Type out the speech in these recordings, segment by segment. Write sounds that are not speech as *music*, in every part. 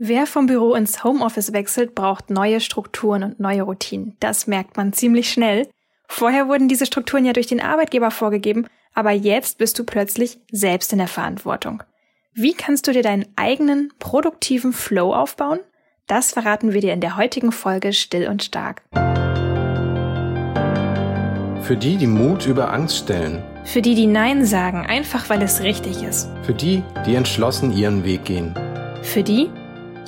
Wer vom Büro ins Homeoffice wechselt, braucht neue Strukturen und neue Routinen. Das merkt man ziemlich schnell. Vorher wurden diese Strukturen ja durch den Arbeitgeber vorgegeben, aber jetzt bist du plötzlich selbst in der Verantwortung. Wie kannst du dir deinen eigenen produktiven Flow aufbauen? Das verraten wir dir in der heutigen Folge Still und Stark. Für die, die Mut über Angst stellen. Für die, die Nein sagen, einfach weil es richtig ist. Für die, die entschlossen ihren Weg gehen. Für die,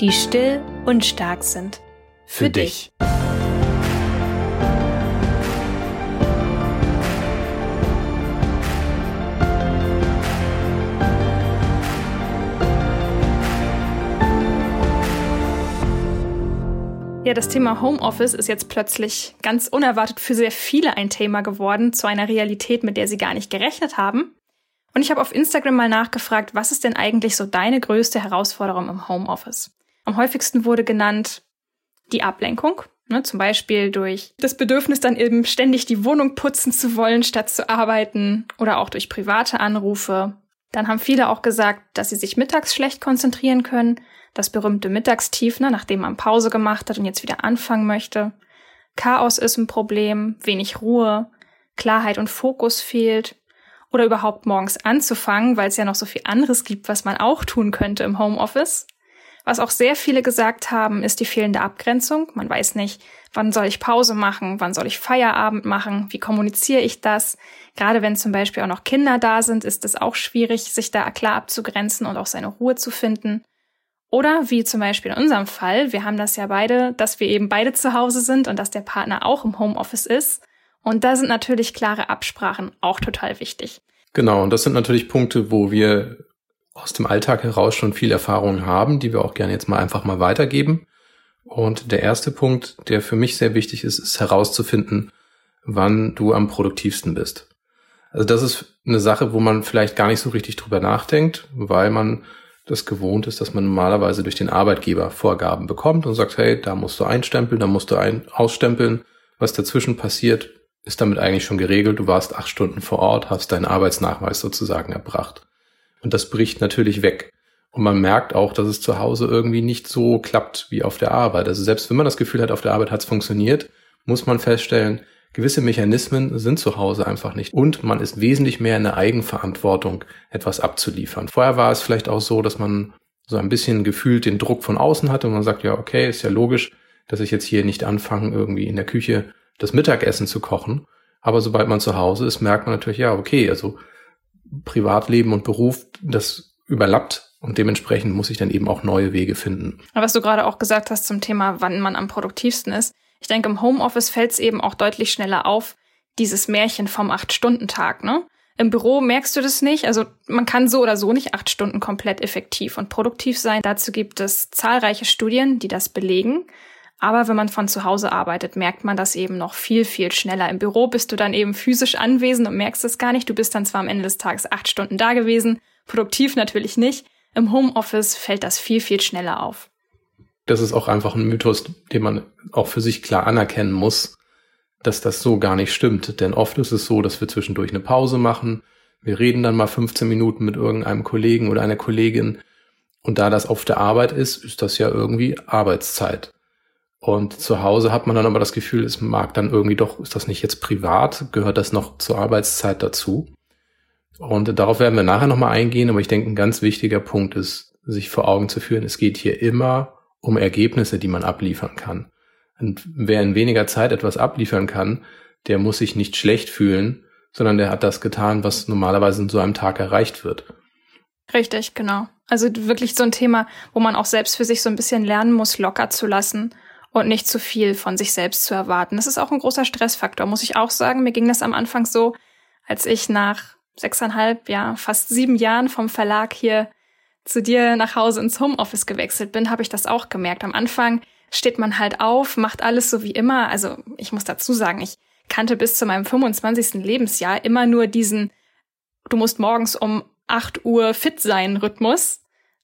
die still und stark sind. Für, Für dich. Ja, das Thema Homeoffice ist jetzt plötzlich ganz unerwartet für sehr viele ein Thema geworden, zu einer Realität, mit der sie gar nicht gerechnet haben. Und ich habe auf Instagram mal nachgefragt, was ist denn eigentlich so deine größte Herausforderung im Homeoffice? Am häufigsten wurde genannt die Ablenkung, ne, zum Beispiel durch das Bedürfnis, dann eben ständig die Wohnung putzen zu wollen, statt zu arbeiten oder auch durch private Anrufe. Dann haben viele auch gesagt, dass sie sich mittags schlecht konzentrieren können, das berühmte Mittagstief, ne, nachdem man Pause gemacht hat und jetzt wieder anfangen möchte. Chaos ist ein Problem, wenig Ruhe, Klarheit und Fokus fehlt oder überhaupt morgens anzufangen, weil es ja noch so viel anderes gibt, was man auch tun könnte im Homeoffice. Was auch sehr viele gesagt haben, ist die fehlende Abgrenzung. Man weiß nicht, wann soll ich Pause machen, wann soll ich Feierabend machen, wie kommuniziere ich das. Gerade wenn zum Beispiel auch noch Kinder da sind, ist es auch schwierig, sich da klar abzugrenzen und auch seine Ruhe zu finden. Oder wie zum Beispiel in unserem Fall, wir haben das ja beide, dass wir eben beide zu Hause sind und dass der Partner auch im Homeoffice ist. Und da sind natürlich klare Absprachen auch total wichtig. Genau, und das sind natürlich Punkte, wo wir aus dem Alltag heraus schon viel Erfahrung haben, die wir auch gerne jetzt mal einfach mal weitergeben. Und der erste Punkt, der für mich sehr wichtig ist, ist herauszufinden, wann du am produktivsten bist. Also das ist eine Sache, wo man vielleicht gar nicht so richtig drüber nachdenkt, weil man das gewohnt ist, dass man normalerweise durch den Arbeitgeber Vorgaben bekommt und sagt, hey, da musst du einstempeln, da musst du ein ausstempeln. Was dazwischen passiert, ist damit eigentlich schon geregelt. Du warst acht Stunden vor Ort, hast deinen Arbeitsnachweis sozusagen erbracht. Und das bricht natürlich weg. Und man merkt auch, dass es zu Hause irgendwie nicht so klappt wie auf der Arbeit. Also selbst wenn man das Gefühl hat, auf der Arbeit hat es funktioniert, muss man feststellen, gewisse Mechanismen sind zu Hause einfach nicht. Und man ist wesentlich mehr in der Eigenverantwortung, etwas abzuliefern. Vorher war es vielleicht auch so, dass man so ein bisschen gefühlt den Druck von außen hatte und man sagt, ja, okay, ist ja logisch, dass ich jetzt hier nicht anfange, irgendwie in der Küche das Mittagessen zu kochen. Aber sobald man zu Hause ist, merkt man natürlich, ja, okay, also Privatleben und Beruf, das überlappt und dementsprechend muss ich dann eben auch neue Wege finden. Was du gerade auch gesagt hast zum Thema, wann man am produktivsten ist. Ich denke, im Homeoffice fällt es eben auch deutlich schneller auf, dieses Märchen vom Acht-Stunden-Tag, ne? Im Büro merkst du das nicht. Also man kann so oder so nicht acht Stunden komplett effektiv und produktiv sein. Dazu gibt es zahlreiche Studien, die das belegen. Aber wenn man von zu Hause arbeitet, merkt man das eben noch viel, viel schneller. Im Büro bist du dann eben physisch anwesend und merkst es gar nicht. Du bist dann zwar am Ende des Tages acht Stunden da gewesen, produktiv natürlich nicht. Im Homeoffice fällt das viel, viel schneller auf. Das ist auch einfach ein Mythos, den man auch für sich klar anerkennen muss, dass das so gar nicht stimmt. Denn oft ist es so, dass wir zwischendurch eine Pause machen. Wir reden dann mal 15 Minuten mit irgendeinem Kollegen oder einer Kollegin. Und da das auf der Arbeit ist, ist das ja irgendwie Arbeitszeit. Und zu Hause hat man dann aber das Gefühl, es mag dann irgendwie doch, ist das nicht jetzt privat? Gehört das noch zur Arbeitszeit dazu? Und darauf werden wir nachher nochmal eingehen, aber ich denke, ein ganz wichtiger Punkt ist, sich vor Augen zu führen, es geht hier immer um Ergebnisse, die man abliefern kann. Und wer in weniger Zeit etwas abliefern kann, der muss sich nicht schlecht fühlen, sondern der hat das getan, was normalerweise in so einem Tag erreicht wird. Richtig, genau. Also wirklich so ein Thema, wo man auch selbst für sich so ein bisschen lernen muss, locker zu lassen und nicht zu viel von sich selbst zu erwarten. Das ist auch ein großer Stressfaktor, muss ich auch sagen. Mir ging das am Anfang so, als ich nach sechseinhalb, ja, fast sieben Jahren vom Verlag hier zu dir nach Hause ins Homeoffice gewechselt bin, habe ich das auch gemerkt. Am Anfang steht man halt auf, macht alles so wie immer. Also ich muss dazu sagen, ich kannte bis zu meinem 25. Lebensjahr immer nur diesen, du musst morgens um 8 Uhr fit sein Rhythmus.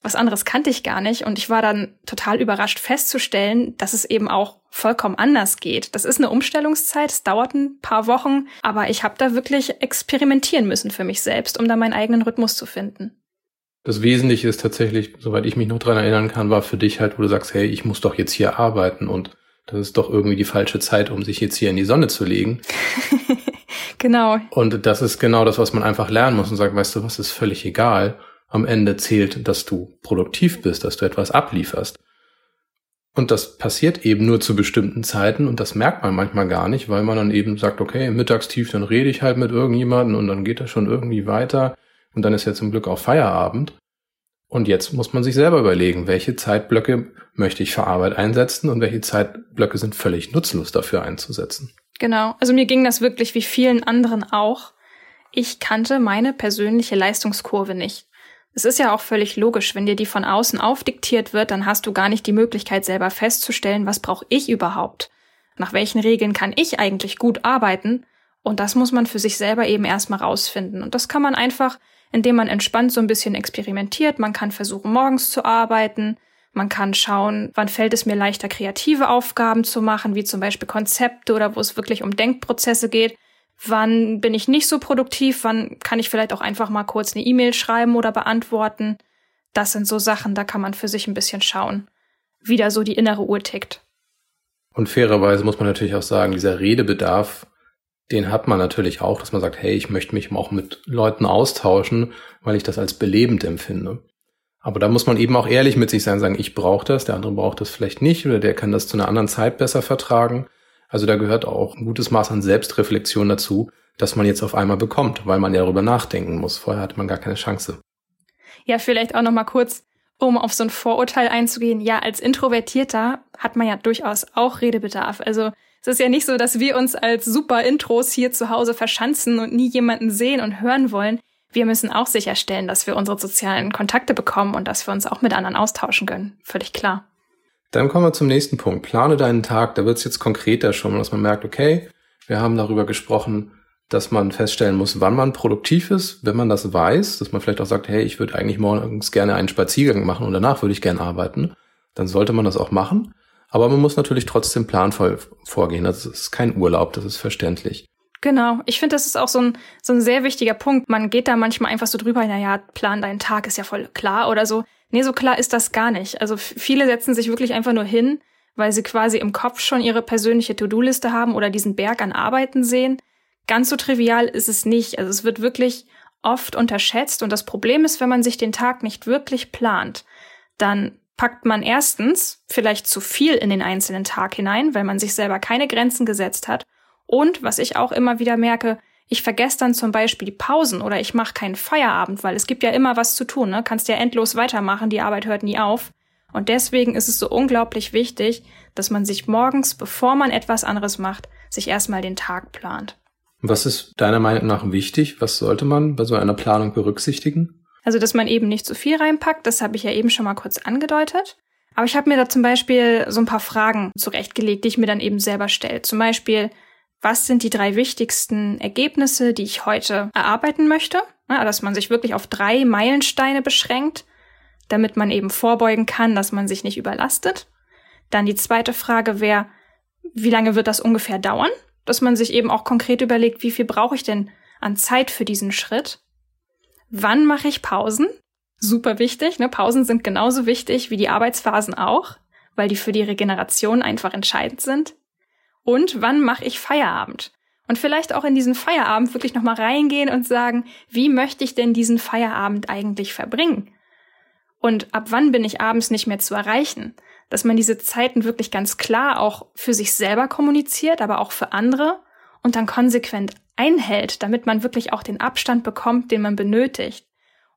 Was anderes kannte ich gar nicht und ich war dann total überrascht festzustellen, dass es eben auch vollkommen anders geht. Das ist eine Umstellungszeit, es dauert ein paar Wochen, aber ich habe da wirklich experimentieren müssen für mich selbst, um da meinen eigenen Rhythmus zu finden. Das Wesentliche ist tatsächlich, soweit ich mich noch dran erinnern kann, war für dich halt, wo du sagst, hey, ich muss doch jetzt hier arbeiten und das ist doch irgendwie die falsche Zeit, um sich jetzt hier in die Sonne zu legen. *laughs* genau. Und das ist genau das, was man einfach lernen muss und sagt, weißt du, was ist völlig egal. Am Ende zählt, dass du produktiv bist, dass du etwas ablieferst. Und das passiert eben nur zu bestimmten Zeiten und das merkt man manchmal gar nicht, weil man dann eben sagt, okay, mittagstief, dann rede ich halt mit irgendjemandem und dann geht das schon irgendwie weiter und dann ist ja zum Glück auch Feierabend. Und jetzt muss man sich selber überlegen, welche Zeitblöcke möchte ich für Arbeit einsetzen und welche Zeitblöcke sind völlig nutzlos dafür einzusetzen. Genau, also mir ging das wirklich wie vielen anderen auch. Ich kannte meine persönliche Leistungskurve nicht. Es ist ja auch völlig logisch, wenn dir die von außen aufdiktiert wird, dann hast du gar nicht die Möglichkeit selber festzustellen, was brauche ich überhaupt? Nach welchen Regeln kann ich eigentlich gut arbeiten? Und das muss man für sich selber eben erstmal rausfinden. Und das kann man einfach indem man entspannt so ein bisschen experimentiert. Man kann versuchen, morgens zu arbeiten. Man kann schauen, wann fällt es mir leichter, kreative Aufgaben zu machen, wie zum Beispiel Konzepte oder wo es wirklich um Denkprozesse geht. Wann bin ich nicht so produktiv? Wann kann ich vielleicht auch einfach mal kurz eine E-Mail schreiben oder beantworten? Das sind so Sachen, da kann man für sich ein bisschen schauen, wie da so die innere Uhr tickt. Und fairerweise muss man natürlich auch sagen, dieser Redebedarf den hat man natürlich auch, dass man sagt, hey, ich möchte mich auch mit Leuten austauschen, weil ich das als belebend empfinde. Aber da muss man eben auch ehrlich mit sich sein, sagen, ich brauche das, der andere braucht das vielleicht nicht oder der kann das zu einer anderen Zeit besser vertragen. Also da gehört auch ein gutes Maß an Selbstreflexion dazu, dass man jetzt auf einmal bekommt, weil man ja darüber nachdenken muss. Vorher hatte man gar keine Chance. Ja, vielleicht auch noch mal kurz, um auf so ein Vorurteil einzugehen. Ja, als Introvertierter hat man ja durchaus auch Redebedarf. Also es ist ja nicht so, dass wir uns als super Intros hier zu Hause verschanzen und nie jemanden sehen und hören wollen. Wir müssen auch sicherstellen, dass wir unsere sozialen Kontakte bekommen und dass wir uns auch mit anderen austauschen können. Völlig klar. Dann kommen wir zum nächsten Punkt. Plane deinen Tag. Da wird es jetzt konkreter schon, dass man merkt, okay, wir haben darüber gesprochen, dass man feststellen muss, wann man produktiv ist, wenn man das weiß, dass man vielleicht auch sagt, hey, ich würde eigentlich morgens gerne einen Spaziergang machen und danach würde ich gerne arbeiten, dann sollte man das auch machen. Aber man muss natürlich trotzdem planvoll vorgehen. Das ist kein Urlaub, das ist verständlich. Genau. Ich finde, das ist auch so ein, so ein sehr wichtiger Punkt. Man geht da manchmal einfach so drüber, naja, plan deinen Tag ist ja voll klar oder so. Nee, so klar ist das gar nicht. Also viele setzen sich wirklich einfach nur hin, weil sie quasi im Kopf schon ihre persönliche To-Do-Liste haben oder diesen Berg an Arbeiten sehen. Ganz so trivial ist es nicht. Also es wird wirklich oft unterschätzt und das Problem ist, wenn man sich den Tag nicht wirklich plant, dann packt man erstens vielleicht zu viel in den einzelnen Tag hinein, weil man sich selber keine Grenzen gesetzt hat. Und was ich auch immer wieder merke, ich vergesse dann zum Beispiel die Pausen oder ich mache keinen Feierabend, weil es gibt ja immer was zu tun, ne? Kannst ja endlos weitermachen, die Arbeit hört nie auf. Und deswegen ist es so unglaublich wichtig, dass man sich morgens, bevor man etwas anderes macht, sich erstmal den Tag plant. Was ist deiner Meinung nach wichtig? Was sollte man bei so einer Planung berücksichtigen? Also, dass man eben nicht zu viel reinpackt, das habe ich ja eben schon mal kurz angedeutet. Aber ich habe mir da zum Beispiel so ein paar Fragen zurechtgelegt, die ich mir dann eben selber stelle. Zum Beispiel, was sind die drei wichtigsten Ergebnisse, die ich heute erarbeiten möchte? Ja, dass man sich wirklich auf drei Meilensteine beschränkt, damit man eben vorbeugen kann, dass man sich nicht überlastet. Dann die zweite Frage wäre, wie lange wird das ungefähr dauern? Dass man sich eben auch konkret überlegt, wie viel brauche ich denn an Zeit für diesen Schritt? Wann mache ich Pausen? Super wichtig. Ne? Pausen sind genauso wichtig wie die Arbeitsphasen auch, weil die für die Regeneration einfach entscheidend sind. Und wann mache ich Feierabend? Und vielleicht auch in diesen Feierabend wirklich nochmal reingehen und sagen, wie möchte ich denn diesen Feierabend eigentlich verbringen? Und ab wann bin ich abends nicht mehr zu erreichen? Dass man diese Zeiten wirklich ganz klar auch für sich selber kommuniziert, aber auch für andere und dann konsequent einhält, damit man wirklich auch den Abstand bekommt, den man benötigt.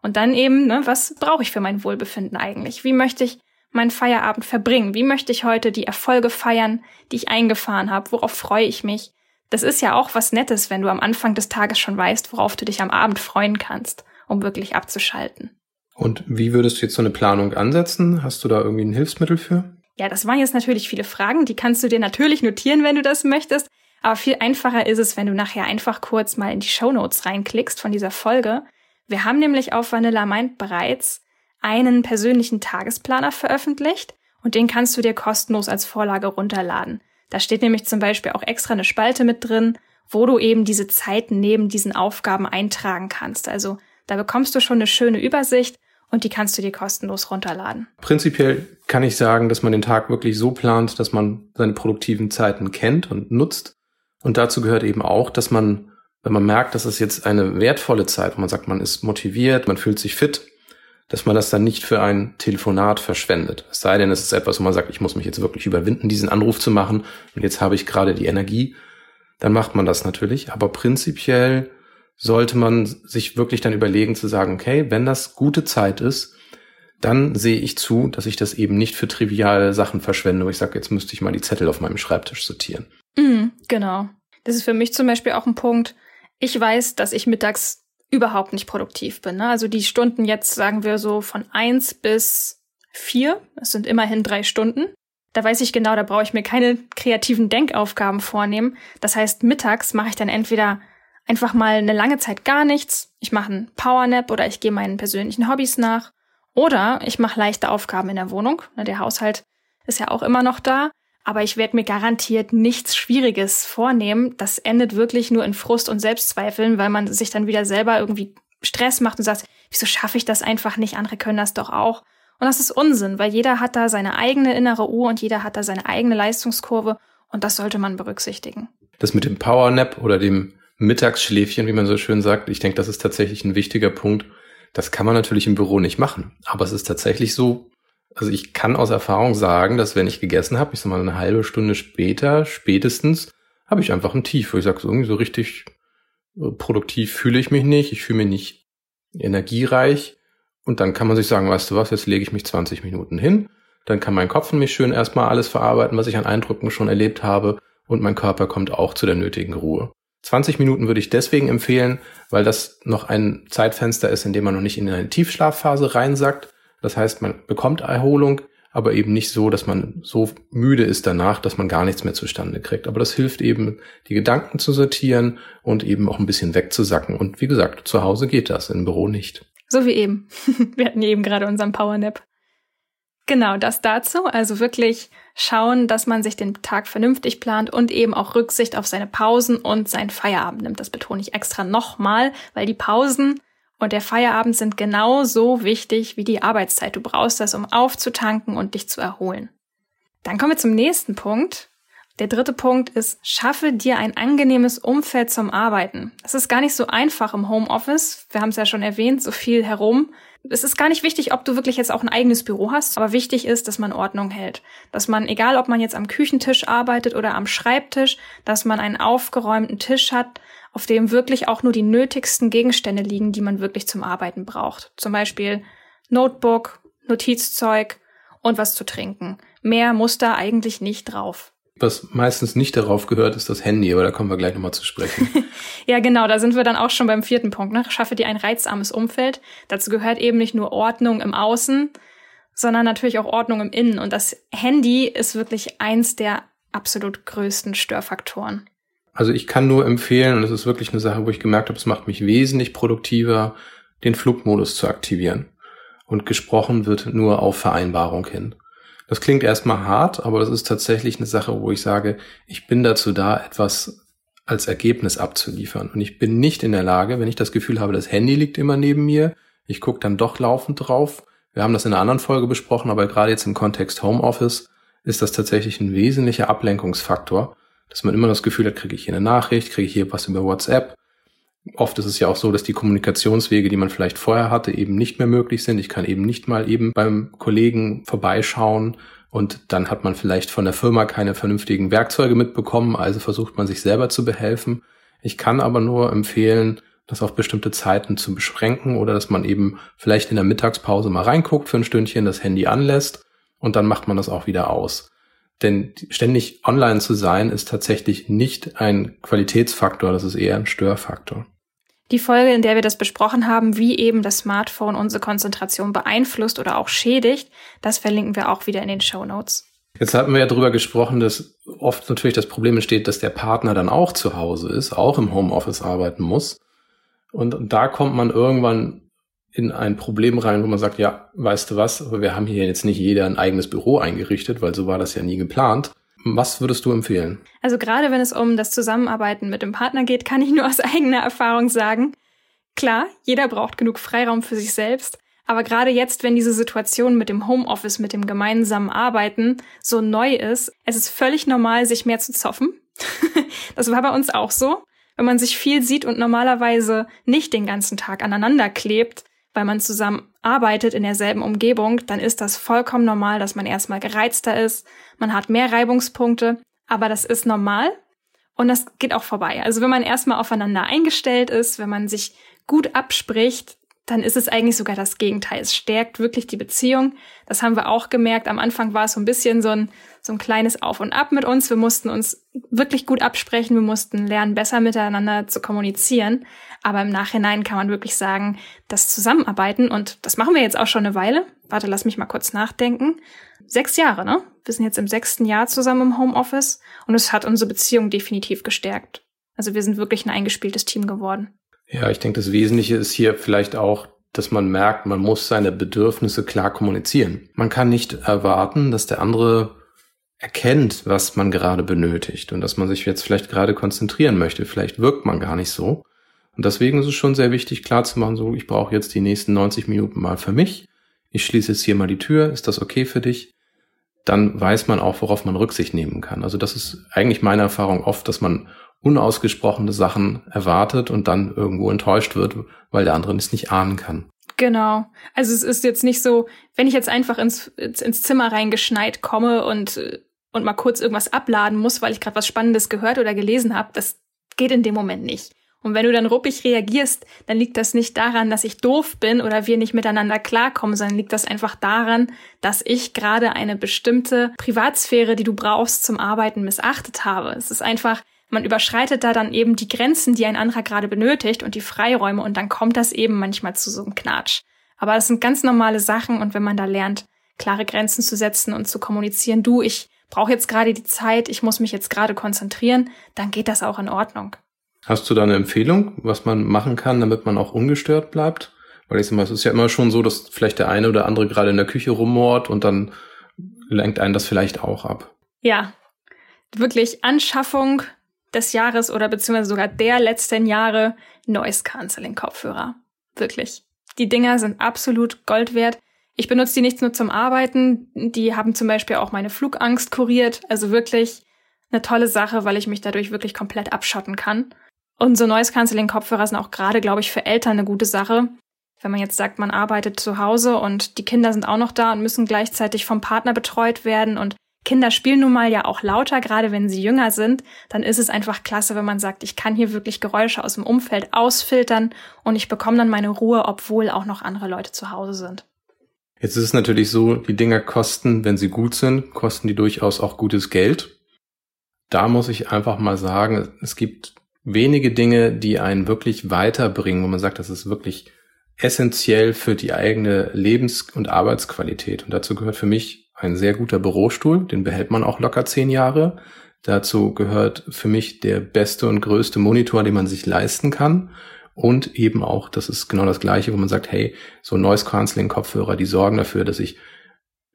Und dann eben, ne, was brauche ich für mein Wohlbefinden eigentlich? Wie möchte ich meinen Feierabend verbringen? Wie möchte ich heute die Erfolge feiern, die ich eingefahren habe? Worauf freue ich mich? Das ist ja auch was Nettes, wenn du am Anfang des Tages schon weißt, worauf du dich am Abend freuen kannst, um wirklich abzuschalten. Und wie würdest du jetzt so eine Planung ansetzen? Hast du da irgendwie ein Hilfsmittel für? Ja, das waren jetzt natürlich viele Fragen. Die kannst du dir natürlich notieren, wenn du das möchtest. Aber viel einfacher ist es, wenn du nachher einfach kurz mal in die Show Notes reinklickst von dieser Folge. Wir haben nämlich auf Vanilla Mind bereits einen persönlichen Tagesplaner veröffentlicht und den kannst du dir kostenlos als Vorlage runterladen. Da steht nämlich zum Beispiel auch extra eine Spalte mit drin, wo du eben diese Zeiten neben diesen Aufgaben eintragen kannst. Also da bekommst du schon eine schöne Übersicht und die kannst du dir kostenlos runterladen. Prinzipiell kann ich sagen, dass man den Tag wirklich so plant, dass man seine produktiven Zeiten kennt und nutzt. Und dazu gehört eben auch, dass man, wenn man merkt, dass es jetzt eine wertvolle Zeit, wo man sagt, man ist motiviert, man fühlt sich fit, dass man das dann nicht für ein Telefonat verschwendet. Es sei denn, es ist etwas, wo man sagt, ich muss mich jetzt wirklich überwinden, diesen Anruf zu machen und jetzt habe ich gerade die Energie, dann macht man das natürlich. Aber prinzipiell sollte man sich wirklich dann überlegen zu sagen, okay, wenn das gute Zeit ist, dann sehe ich zu, dass ich das eben nicht für triviale Sachen verschwende, wo ich sage, jetzt müsste ich mal die Zettel auf meinem Schreibtisch sortieren. Mm, genau. Das ist für mich zum Beispiel auch ein Punkt. Ich weiß, dass ich mittags überhaupt nicht produktiv bin. Ne? Also die Stunden jetzt, sagen wir so, von eins bis vier, das sind immerhin drei Stunden. Da weiß ich genau, da brauche ich mir keine kreativen Denkaufgaben vornehmen. Das heißt, mittags mache ich dann entweder einfach mal eine lange Zeit gar nichts. Ich mache einen Powernap oder ich gehe meinen persönlichen Hobbys nach. Oder ich mache leichte Aufgaben in der Wohnung. Der Haushalt ist ja auch immer noch da. Aber ich werde mir garantiert nichts Schwieriges vornehmen. Das endet wirklich nur in Frust und Selbstzweifeln, weil man sich dann wieder selber irgendwie Stress macht und sagt, wieso schaffe ich das einfach nicht? Andere können das doch auch. Und das ist Unsinn, weil jeder hat da seine eigene innere Uhr und jeder hat da seine eigene Leistungskurve und das sollte man berücksichtigen. Das mit dem Powernap oder dem Mittagsschläfchen, wie man so schön sagt. Ich denke, das ist tatsächlich ein wichtiger Punkt. Das kann man natürlich im Büro nicht machen. Aber es ist tatsächlich so, also ich kann aus Erfahrung sagen, dass wenn ich gegessen habe, ich sag mal eine halbe Stunde später, spätestens, habe ich einfach ein Tief, wo ich sage, so irgendwie so richtig äh, produktiv fühle ich mich nicht, ich fühle mich nicht energiereich. Und dann kann man sich sagen, weißt du was, jetzt lege ich mich 20 Minuten hin, dann kann mein Kopf mich schön erstmal alles verarbeiten, was ich an Eindrücken schon erlebt habe, und mein Körper kommt auch zu der nötigen Ruhe. 20 Minuten würde ich deswegen empfehlen, weil das noch ein Zeitfenster ist, in dem man noch nicht in eine Tiefschlafphase reinsackt. Das heißt, man bekommt Erholung, aber eben nicht so, dass man so müde ist danach, dass man gar nichts mehr zustande kriegt. Aber das hilft eben, die Gedanken zu sortieren und eben auch ein bisschen wegzusacken. Und wie gesagt, zu Hause geht das, im Büro nicht. So wie eben. *laughs* Wir hatten eben gerade unseren Powernap. Genau, das dazu. Also wirklich schauen, dass man sich den Tag vernünftig plant und eben auch Rücksicht auf seine Pausen und seinen Feierabend nimmt. Das betone ich extra nochmal, weil die Pausen und der Feierabend sind genauso wichtig wie die Arbeitszeit. Du brauchst das, um aufzutanken und dich zu erholen. Dann kommen wir zum nächsten Punkt. Der dritte Punkt ist, schaffe dir ein angenehmes Umfeld zum Arbeiten. Das ist gar nicht so einfach im Homeoffice. Wir haben es ja schon erwähnt, so viel herum es ist gar nicht wichtig, ob du wirklich jetzt auch ein eigenes Büro hast, aber wichtig ist, dass man Ordnung hält. Dass man, egal ob man jetzt am Küchentisch arbeitet oder am Schreibtisch, dass man einen aufgeräumten Tisch hat, auf dem wirklich auch nur die nötigsten Gegenstände liegen, die man wirklich zum Arbeiten braucht. Zum Beispiel Notebook, Notizzeug und was zu trinken. Mehr muss da eigentlich nicht drauf. Was meistens nicht darauf gehört, ist das Handy, aber da kommen wir gleich nochmal zu sprechen. *laughs* ja, genau, da sind wir dann auch schon beim vierten Punkt. Ne? Schaffe dir ein reizarmes Umfeld. Dazu gehört eben nicht nur Ordnung im Außen, sondern natürlich auch Ordnung im Innen. Und das Handy ist wirklich eins der absolut größten Störfaktoren. Also ich kann nur empfehlen, und das ist wirklich eine Sache, wo ich gemerkt habe, es macht mich wesentlich produktiver, den Flugmodus zu aktivieren. Und gesprochen wird nur auf Vereinbarung hin. Das klingt erstmal hart, aber das ist tatsächlich eine Sache, wo ich sage, ich bin dazu da, etwas als Ergebnis abzuliefern. Und ich bin nicht in der Lage, wenn ich das Gefühl habe, das Handy liegt immer neben mir, ich gucke dann doch laufend drauf. Wir haben das in einer anderen Folge besprochen, aber gerade jetzt im Kontext Homeoffice ist das tatsächlich ein wesentlicher Ablenkungsfaktor, dass man immer das Gefühl hat, kriege ich hier eine Nachricht, kriege ich hier was über WhatsApp. Oft ist es ja auch so, dass die Kommunikationswege, die man vielleicht vorher hatte, eben nicht mehr möglich sind. Ich kann eben nicht mal eben beim Kollegen vorbeischauen und dann hat man vielleicht von der Firma keine vernünftigen Werkzeuge mitbekommen, also versucht man sich selber zu behelfen. Ich kann aber nur empfehlen, das auf bestimmte Zeiten zu beschränken oder dass man eben vielleicht in der Mittagspause mal reinguckt für ein Stündchen, das Handy anlässt und dann macht man das auch wieder aus. Denn ständig online zu sein ist tatsächlich nicht ein Qualitätsfaktor, das ist eher ein Störfaktor. Die Folge, in der wir das besprochen haben, wie eben das Smartphone unsere Konzentration beeinflusst oder auch schädigt, das verlinken wir auch wieder in den Show Notes. Jetzt hatten wir ja darüber gesprochen, dass oft natürlich das Problem entsteht, dass der Partner dann auch zu Hause ist, auch im Homeoffice arbeiten muss. Und da kommt man irgendwann in ein Problem rein, wo man sagt, ja, weißt du was, aber wir haben hier jetzt nicht jeder ein eigenes Büro eingerichtet, weil so war das ja nie geplant. Was würdest du empfehlen? Also gerade wenn es um das Zusammenarbeiten mit dem Partner geht, kann ich *laughs* nur aus eigener Erfahrung sagen, klar, jeder braucht genug Freiraum für sich selbst, Aber gerade jetzt, wenn diese Situation mit dem Homeoffice, mit dem gemeinsamen Arbeiten so neu ist, es ist völlig normal, sich mehr zu zoffen. *laughs* das war bei uns auch so. Wenn man sich viel sieht und normalerweise nicht den ganzen Tag aneinander klebt, weil man zusammen arbeitet in derselben Umgebung, dann ist das vollkommen normal, dass man erstmal gereizter ist, man hat mehr Reibungspunkte, aber das ist normal und das geht auch vorbei. Also wenn man erstmal aufeinander eingestellt ist, wenn man sich gut abspricht, dann ist es eigentlich sogar das Gegenteil. Es stärkt wirklich die Beziehung. Das haben wir auch gemerkt. Am Anfang war es so ein bisschen so ein, so ein kleines Auf und Ab mit uns. Wir mussten uns wirklich gut absprechen. Wir mussten lernen, besser miteinander zu kommunizieren. Aber im Nachhinein kann man wirklich sagen, das Zusammenarbeiten, und das machen wir jetzt auch schon eine Weile. Warte, lass mich mal kurz nachdenken. Sechs Jahre, ne? Wir sind jetzt im sechsten Jahr zusammen im Homeoffice und es hat unsere Beziehung definitiv gestärkt. Also wir sind wirklich ein eingespieltes Team geworden. Ja, ich denke, das Wesentliche ist hier vielleicht auch, dass man merkt, man muss seine Bedürfnisse klar kommunizieren. Man kann nicht erwarten, dass der andere erkennt, was man gerade benötigt und dass man sich jetzt vielleicht gerade konzentrieren möchte. Vielleicht wirkt man gar nicht so. Und deswegen ist es schon sehr wichtig, klar zu machen, so, ich brauche jetzt die nächsten 90 Minuten mal für mich. Ich schließe jetzt hier mal die Tür. Ist das okay für dich? Dann weiß man auch, worauf man Rücksicht nehmen kann. Also das ist eigentlich meine Erfahrung oft, dass man unausgesprochene Sachen erwartet und dann irgendwo enttäuscht wird, weil der andere es nicht ahnen kann. Genau. Also es ist jetzt nicht so, wenn ich jetzt einfach ins, ins Zimmer reingeschneit komme und, und mal kurz irgendwas abladen muss, weil ich gerade was Spannendes gehört oder gelesen habe, das geht in dem Moment nicht. Und wenn du dann ruppig reagierst, dann liegt das nicht daran, dass ich doof bin oder wir nicht miteinander klarkommen, sondern liegt das einfach daran, dass ich gerade eine bestimmte Privatsphäre, die du brauchst zum Arbeiten, missachtet habe. Es ist einfach, man überschreitet da dann eben die Grenzen, die ein anderer gerade benötigt und die Freiräume und dann kommt das eben manchmal zu so einem Knatsch. Aber das sind ganz normale Sachen und wenn man da lernt, klare Grenzen zu setzen und zu kommunizieren, du, ich brauche jetzt gerade die Zeit, ich muss mich jetzt gerade konzentrieren, dann geht das auch in Ordnung. Hast du da eine Empfehlung, was man machen kann, damit man auch ungestört bleibt? Weil ich sag mal, es ist ja immer schon so, dass vielleicht der eine oder andere gerade in der Küche rummort und dann lenkt einen das vielleicht auch ab. Ja, wirklich Anschaffung des Jahres oder beziehungsweise sogar der letzten Jahre Noise Cancelling Kopfhörer. Wirklich. Die Dinger sind absolut Gold wert. Ich benutze die nicht nur zum Arbeiten, die haben zum Beispiel auch meine Flugangst kuriert. Also wirklich eine tolle Sache, weil ich mich dadurch wirklich komplett abschotten kann. Und so Noise Cancelling Kopfhörer sind auch gerade, glaube ich, für Eltern eine gute Sache. Wenn man jetzt sagt, man arbeitet zu Hause und die Kinder sind auch noch da und müssen gleichzeitig vom Partner betreut werden und Kinder spielen nun mal ja auch lauter, gerade wenn sie jünger sind, dann ist es einfach klasse, wenn man sagt, ich kann hier wirklich Geräusche aus dem Umfeld ausfiltern und ich bekomme dann meine Ruhe, obwohl auch noch andere Leute zu Hause sind. Jetzt ist es natürlich so, die Dinger kosten, wenn sie gut sind, kosten die durchaus auch gutes Geld. Da muss ich einfach mal sagen, es gibt wenige Dinge, die einen wirklich weiterbringen, wo man sagt, das ist wirklich essentiell für die eigene Lebens- und Arbeitsqualität. Und dazu gehört für mich ein sehr guter Bürostuhl, den behält man auch locker zehn Jahre. Dazu gehört für mich der beste und größte Monitor, den man sich leisten kann. Und eben auch, das ist genau das Gleiche, wo man sagt, hey, so Noise Cancelling Kopfhörer, die sorgen dafür, dass ich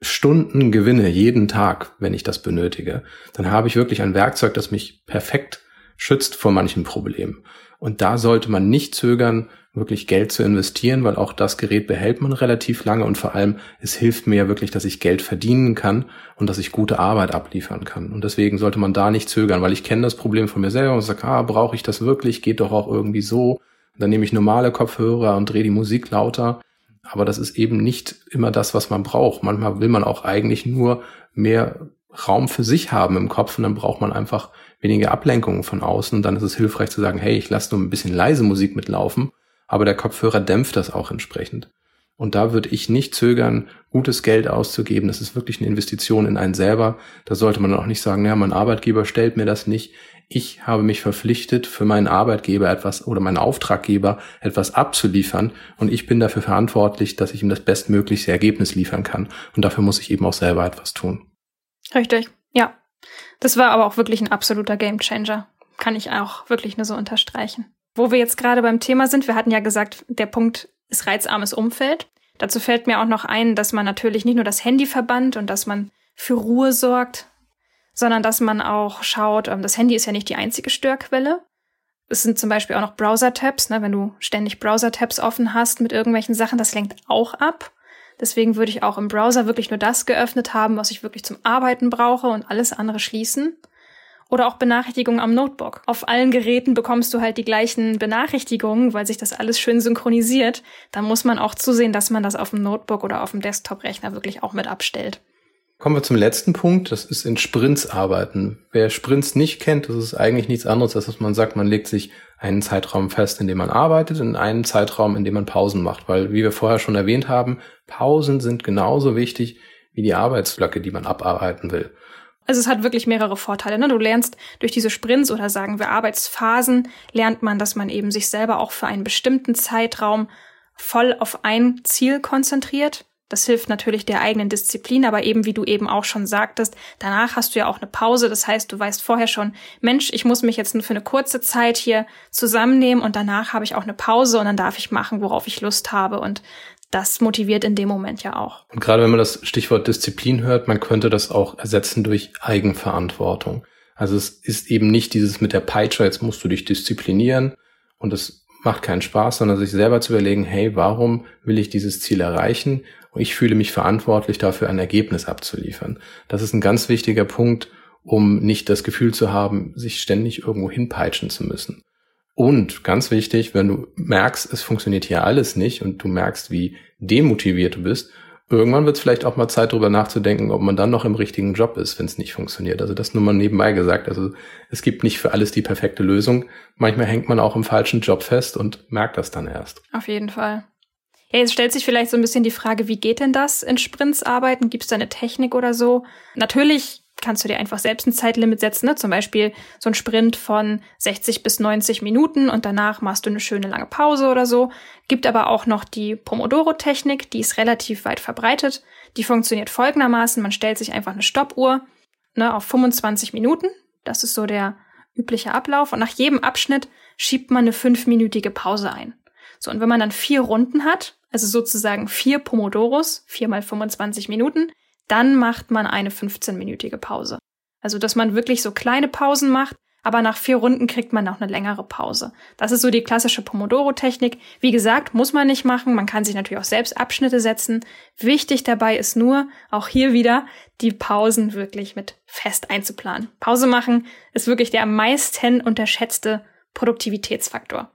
Stunden gewinne jeden Tag, wenn ich das benötige. Dann habe ich wirklich ein Werkzeug, das mich perfekt schützt vor manchen Problemen. Und da sollte man nicht zögern, wirklich Geld zu investieren, weil auch das Gerät behält man relativ lange und vor allem, es hilft mir ja wirklich, dass ich Geld verdienen kann und dass ich gute Arbeit abliefern kann. Und deswegen sollte man da nicht zögern, weil ich kenne das Problem von mir selber und sage, ah, brauche ich das wirklich? Geht doch auch irgendwie so. Dann nehme ich normale Kopfhörer und drehe die Musik lauter. Aber das ist eben nicht immer das, was man braucht. Manchmal will man auch eigentlich nur mehr Raum für sich haben im Kopf und dann braucht man einfach weniger Ablenkungen von außen. Dann ist es hilfreich zu sagen, hey, ich lasse nur ein bisschen leise Musik mitlaufen, aber der Kopfhörer dämpft das auch entsprechend. Und da würde ich nicht zögern, gutes Geld auszugeben. Das ist wirklich eine Investition in einen selber. Da sollte man auch nicht sagen, ja, mein Arbeitgeber stellt mir das nicht. Ich habe mich verpflichtet, für meinen Arbeitgeber etwas oder meinen Auftraggeber etwas abzuliefern. Und ich bin dafür verantwortlich, dass ich ihm das bestmögliche Ergebnis liefern kann. Und dafür muss ich eben auch selber etwas tun. Richtig, ja. Das war aber auch wirklich ein absoluter Gamechanger. Kann ich auch wirklich nur so unterstreichen. Wo wir jetzt gerade beim Thema sind, wir hatten ja gesagt, der Punkt ist reizarmes Umfeld. Dazu fällt mir auch noch ein, dass man natürlich nicht nur das Handy verbannt und dass man für Ruhe sorgt, sondern dass man auch schaut, ähm, das Handy ist ja nicht die einzige Störquelle. Es sind zum Beispiel auch noch Browser-Tabs, ne? wenn du ständig Browser-Tabs offen hast mit irgendwelchen Sachen, das lenkt auch ab. Deswegen würde ich auch im Browser wirklich nur das geöffnet haben, was ich wirklich zum Arbeiten brauche und alles andere schließen. Oder auch Benachrichtigungen am Notebook. Auf allen Geräten bekommst du halt die gleichen Benachrichtigungen, weil sich das alles schön synchronisiert. Da muss man auch zusehen, dass man das auf dem Notebook oder auf dem Desktop-Rechner wirklich auch mit abstellt. Kommen wir zum letzten Punkt, das ist in Sprints arbeiten. Wer Sprints nicht kennt, das ist eigentlich nichts anderes, als dass man sagt, man legt sich einen Zeitraum fest, in dem man arbeitet, in einen Zeitraum, in dem man Pausen macht. Weil, wie wir vorher schon erwähnt haben, Pausen sind genauso wichtig wie die Arbeitsblöcke, die man abarbeiten will. Also es hat wirklich mehrere Vorteile. Ne? Du lernst durch diese Sprints oder sagen wir Arbeitsphasen, lernt man, dass man eben sich selber auch für einen bestimmten Zeitraum voll auf ein Ziel konzentriert. Das hilft natürlich der eigenen Disziplin, aber eben wie du eben auch schon sagtest, danach hast du ja auch eine Pause. Das heißt, du weißt vorher schon, Mensch, ich muss mich jetzt nur für eine kurze Zeit hier zusammennehmen und danach habe ich auch eine Pause und dann darf ich machen, worauf ich Lust habe. Und das motiviert in dem Moment ja auch. Und gerade wenn man das Stichwort Disziplin hört, man könnte das auch ersetzen durch Eigenverantwortung. Also es ist eben nicht dieses mit der Peitsche, jetzt musst du dich disziplinieren und es macht keinen Spaß, sondern sich selber zu überlegen, hey, warum will ich dieses Ziel erreichen? Und ich fühle mich verantwortlich dafür, ein Ergebnis abzuliefern. Das ist ein ganz wichtiger Punkt, um nicht das Gefühl zu haben, sich ständig irgendwo hinpeitschen zu müssen. Und ganz wichtig, wenn du merkst, es funktioniert hier alles nicht und du merkst, wie demotiviert du bist, irgendwann wird es vielleicht auch mal Zeit, darüber nachzudenken, ob man dann noch im richtigen Job ist, wenn es nicht funktioniert. Also das nur mal nebenbei gesagt. Also es gibt nicht für alles die perfekte Lösung. Manchmal hängt man auch im falschen Job fest und merkt das dann erst. Auf jeden Fall. Ja, jetzt stellt sich vielleicht so ein bisschen die Frage, wie geht denn das in Sprints arbeiten? Gibt es da eine Technik oder so? Natürlich kannst du dir einfach selbst ein Zeitlimit setzen, ne? zum Beispiel so ein Sprint von 60 bis 90 Minuten und danach machst du eine schöne lange Pause oder so. Gibt aber auch noch die Pomodoro-Technik, die ist relativ weit verbreitet. Die funktioniert folgendermaßen, man stellt sich einfach eine Stoppuhr ne, auf 25 Minuten, das ist so der übliche Ablauf und nach jedem Abschnitt schiebt man eine fünfminütige Pause ein. So, und wenn man dann vier Runden hat, also sozusagen vier Pomodoros, vier mal 25 Minuten, dann macht man eine 15-minütige Pause. Also, dass man wirklich so kleine Pausen macht, aber nach vier Runden kriegt man auch eine längere Pause. Das ist so die klassische Pomodoro-Technik. Wie gesagt, muss man nicht machen. Man kann sich natürlich auch selbst Abschnitte setzen. Wichtig dabei ist nur, auch hier wieder, die Pausen wirklich mit fest einzuplanen. Pause machen ist wirklich der am meisten unterschätzte Produktivitätsfaktor.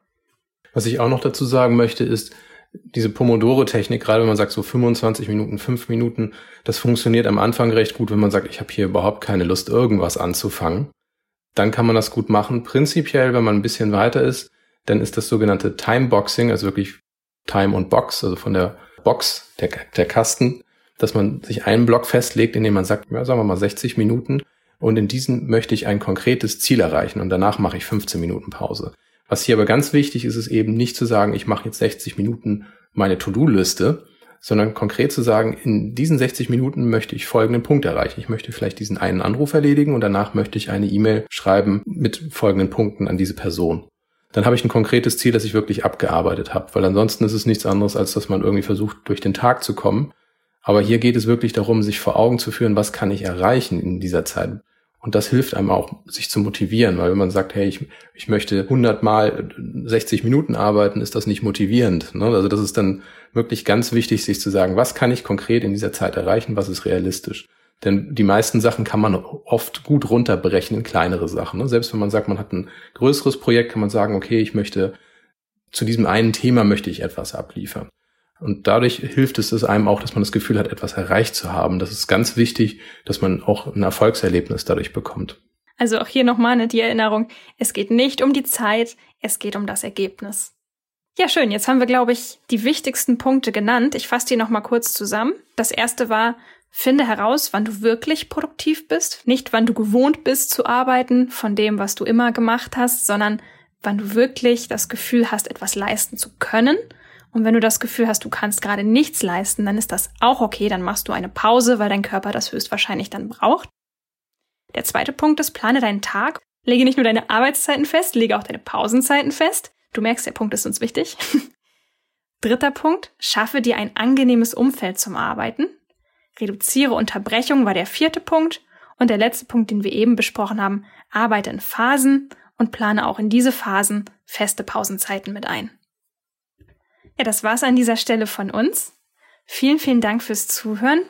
Was ich auch noch dazu sagen möchte, ist, diese Pomodoro-Technik, gerade wenn man sagt so 25 Minuten, 5 Minuten, das funktioniert am Anfang recht gut, wenn man sagt, ich habe hier überhaupt keine Lust, irgendwas anzufangen. Dann kann man das gut machen. Prinzipiell, wenn man ein bisschen weiter ist, dann ist das sogenannte Timeboxing, also wirklich Time und Box, also von der Box, der, der Kasten, dass man sich einen Block festlegt, in dem man sagt, ja, sagen wir mal 60 Minuten und in diesen möchte ich ein konkretes Ziel erreichen und danach mache ich 15 Minuten Pause. Was hier aber ganz wichtig ist, ist eben nicht zu sagen, ich mache jetzt 60 Minuten meine To-Do-Liste, sondern konkret zu sagen, in diesen 60 Minuten möchte ich folgenden Punkt erreichen. Ich möchte vielleicht diesen einen Anruf erledigen und danach möchte ich eine E-Mail schreiben mit folgenden Punkten an diese Person. Dann habe ich ein konkretes Ziel, das ich wirklich abgearbeitet habe, weil ansonsten ist es nichts anderes, als dass man irgendwie versucht, durch den Tag zu kommen. Aber hier geht es wirklich darum, sich vor Augen zu führen, was kann ich erreichen in dieser Zeit. Und das hilft einem auch, sich zu motivieren, weil wenn man sagt, hey, ich, ich möchte 100 mal 60 Minuten arbeiten, ist das nicht motivierend. Ne? Also das ist dann wirklich ganz wichtig, sich zu sagen, was kann ich konkret in dieser Zeit erreichen, was ist realistisch. Denn die meisten Sachen kann man oft gut runterbrechen in kleinere Sachen. Ne? Selbst wenn man sagt, man hat ein größeres Projekt, kann man sagen, okay, ich möchte zu diesem einen Thema möchte ich etwas abliefern. Und dadurch hilft es einem auch, dass man das Gefühl hat, etwas erreicht zu haben. Das ist ganz wichtig, dass man auch ein Erfolgserlebnis dadurch bekommt. Also auch hier nochmal eine die Erinnerung. Es geht nicht um die Zeit, es geht um das Ergebnis. Ja, schön. Jetzt haben wir, glaube ich, die wichtigsten Punkte genannt. Ich fasse die nochmal kurz zusammen. Das erste war, finde heraus, wann du wirklich produktiv bist. Nicht, wann du gewohnt bist zu arbeiten von dem, was du immer gemacht hast, sondern wann du wirklich das Gefühl hast, etwas leisten zu können und wenn du das Gefühl hast, du kannst gerade nichts leisten, dann ist das auch okay, dann machst du eine Pause, weil dein Körper das höchstwahrscheinlich dann braucht. Der zweite Punkt ist, plane deinen Tag. Lege nicht nur deine Arbeitszeiten fest, lege auch deine Pausenzeiten fest. Du merkst, der Punkt ist uns wichtig. *laughs* Dritter Punkt, schaffe dir ein angenehmes Umfeld zum Arbeiten. Reduziere Unterbrechungen war der vierte Punkt. Und der letzte Punkt, den wir eben besprochen haben, arbeite in Phasen und plane auch in diese Phasen feste Pausenzeiten mit ein. Ja, das war's an dieser Stelle von uns. Vielen, vielen Dank fürs Zuhören.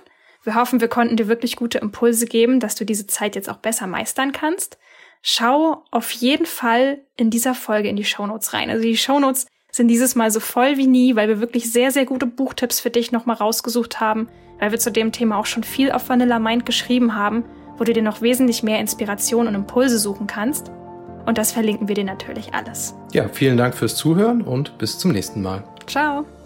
Wir hoffen, wir konnten dir wirklich gute Impulse geben, dass du diese Zeit jetzt auch besser meistern kannst. Schau auf jeden Fall in dieser Folge in die Shownotes rein. Also die Shownotes sind dieses Mal so voll wie nie, weil wir wirklich sehr, sehr gute Buchtipps für dich nochmal rausgesucht haben, weil wir zu dem Thema auch schon viel auf Vanilla Mind geschrieben haben, wo du dir noch wesentlich mehr Inspiration und Impulse suchen kannst. Und das verlinken wir dir natürlich alles. Ja, vielen Dank fürs Zuhören und bis zum nächsten Mal. Ciao.